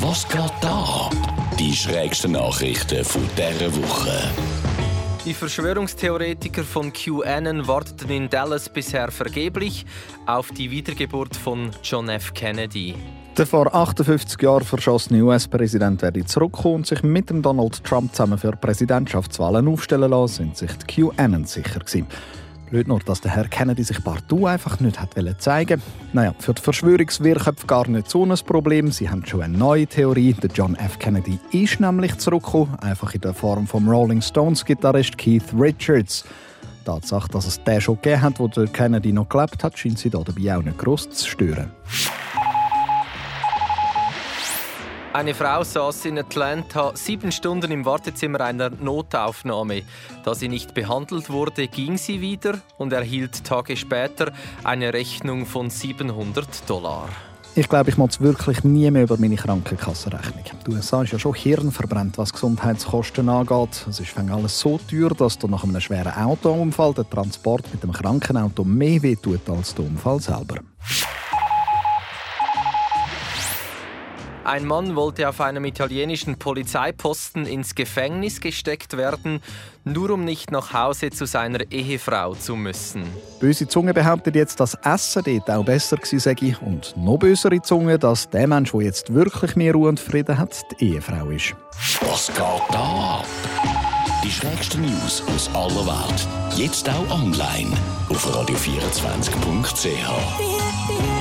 Was geht da? Die schrägsten Nachrichten von dieser Woche. Die Verschwörungstheoretiker von QAnon warteten in Dallas bisher vergeblich auf die Wiedergeburt von John F. Kennedy. Der vor 58 Jahren verschossene US-Präsident werde zurückkommen und sich mit dem Donald Trump zusammen für Präsidentschaftswahlen aufstellen lassen, sind sich die QAnon sicher gewesen. Blöd nur, dass der Herr Kennedy sich partout einfach nicht hat zeigen Naja, für die Verschwörungswirrköpfe gar nicht so ein Problem. Sie haben schon eine neue Theorie. Der John F. Kennedy ist nämlich zurückgekommen, einfach in der Form vom Rolling Stones-Gitarrist Keith Richards. Die Tatsache, dass es den schon gegeben hat, wo der Kennedy noch gelebt hat, scheint sie dabei auch nicht gross zu stören. Eine Frau saß in Atlanta sieben Stunden im Wartezimmer einer Notaufnahme. Da sie nicht behandelt wurde, ging sie wieder und erhielt Tage später eine Rechnung von 700 Dollar. Ich glaube, ich muss wirklich nie mehr über meine Krankenkassenrechnung. Die USA ist ja schon hirnverbrennt, was Gesundheitskosten angeht. Es ist alles so teuer, dass du nach einem schweren Autounfall der Transport mit dem Krankenauto mehr wehtut als der Unfall selber. Ein Mann wollte auf einem italienischen Polizeiposten ins Gefängnis gesteckt werden, nur um nicht nach Hause zu seiner Ehefrau zu müssen. Böse Zunge behauptet jetzt, dass Essen dort auch besser sei und noch bösere Zunge, dass der Mensch, der jetzt wirklich mehr Ruhe und Frieden hat, die Ehefrau ist. Was geht da? Die schrägsten News aus aller Welt. Jetzt auch online auf radio24.ch.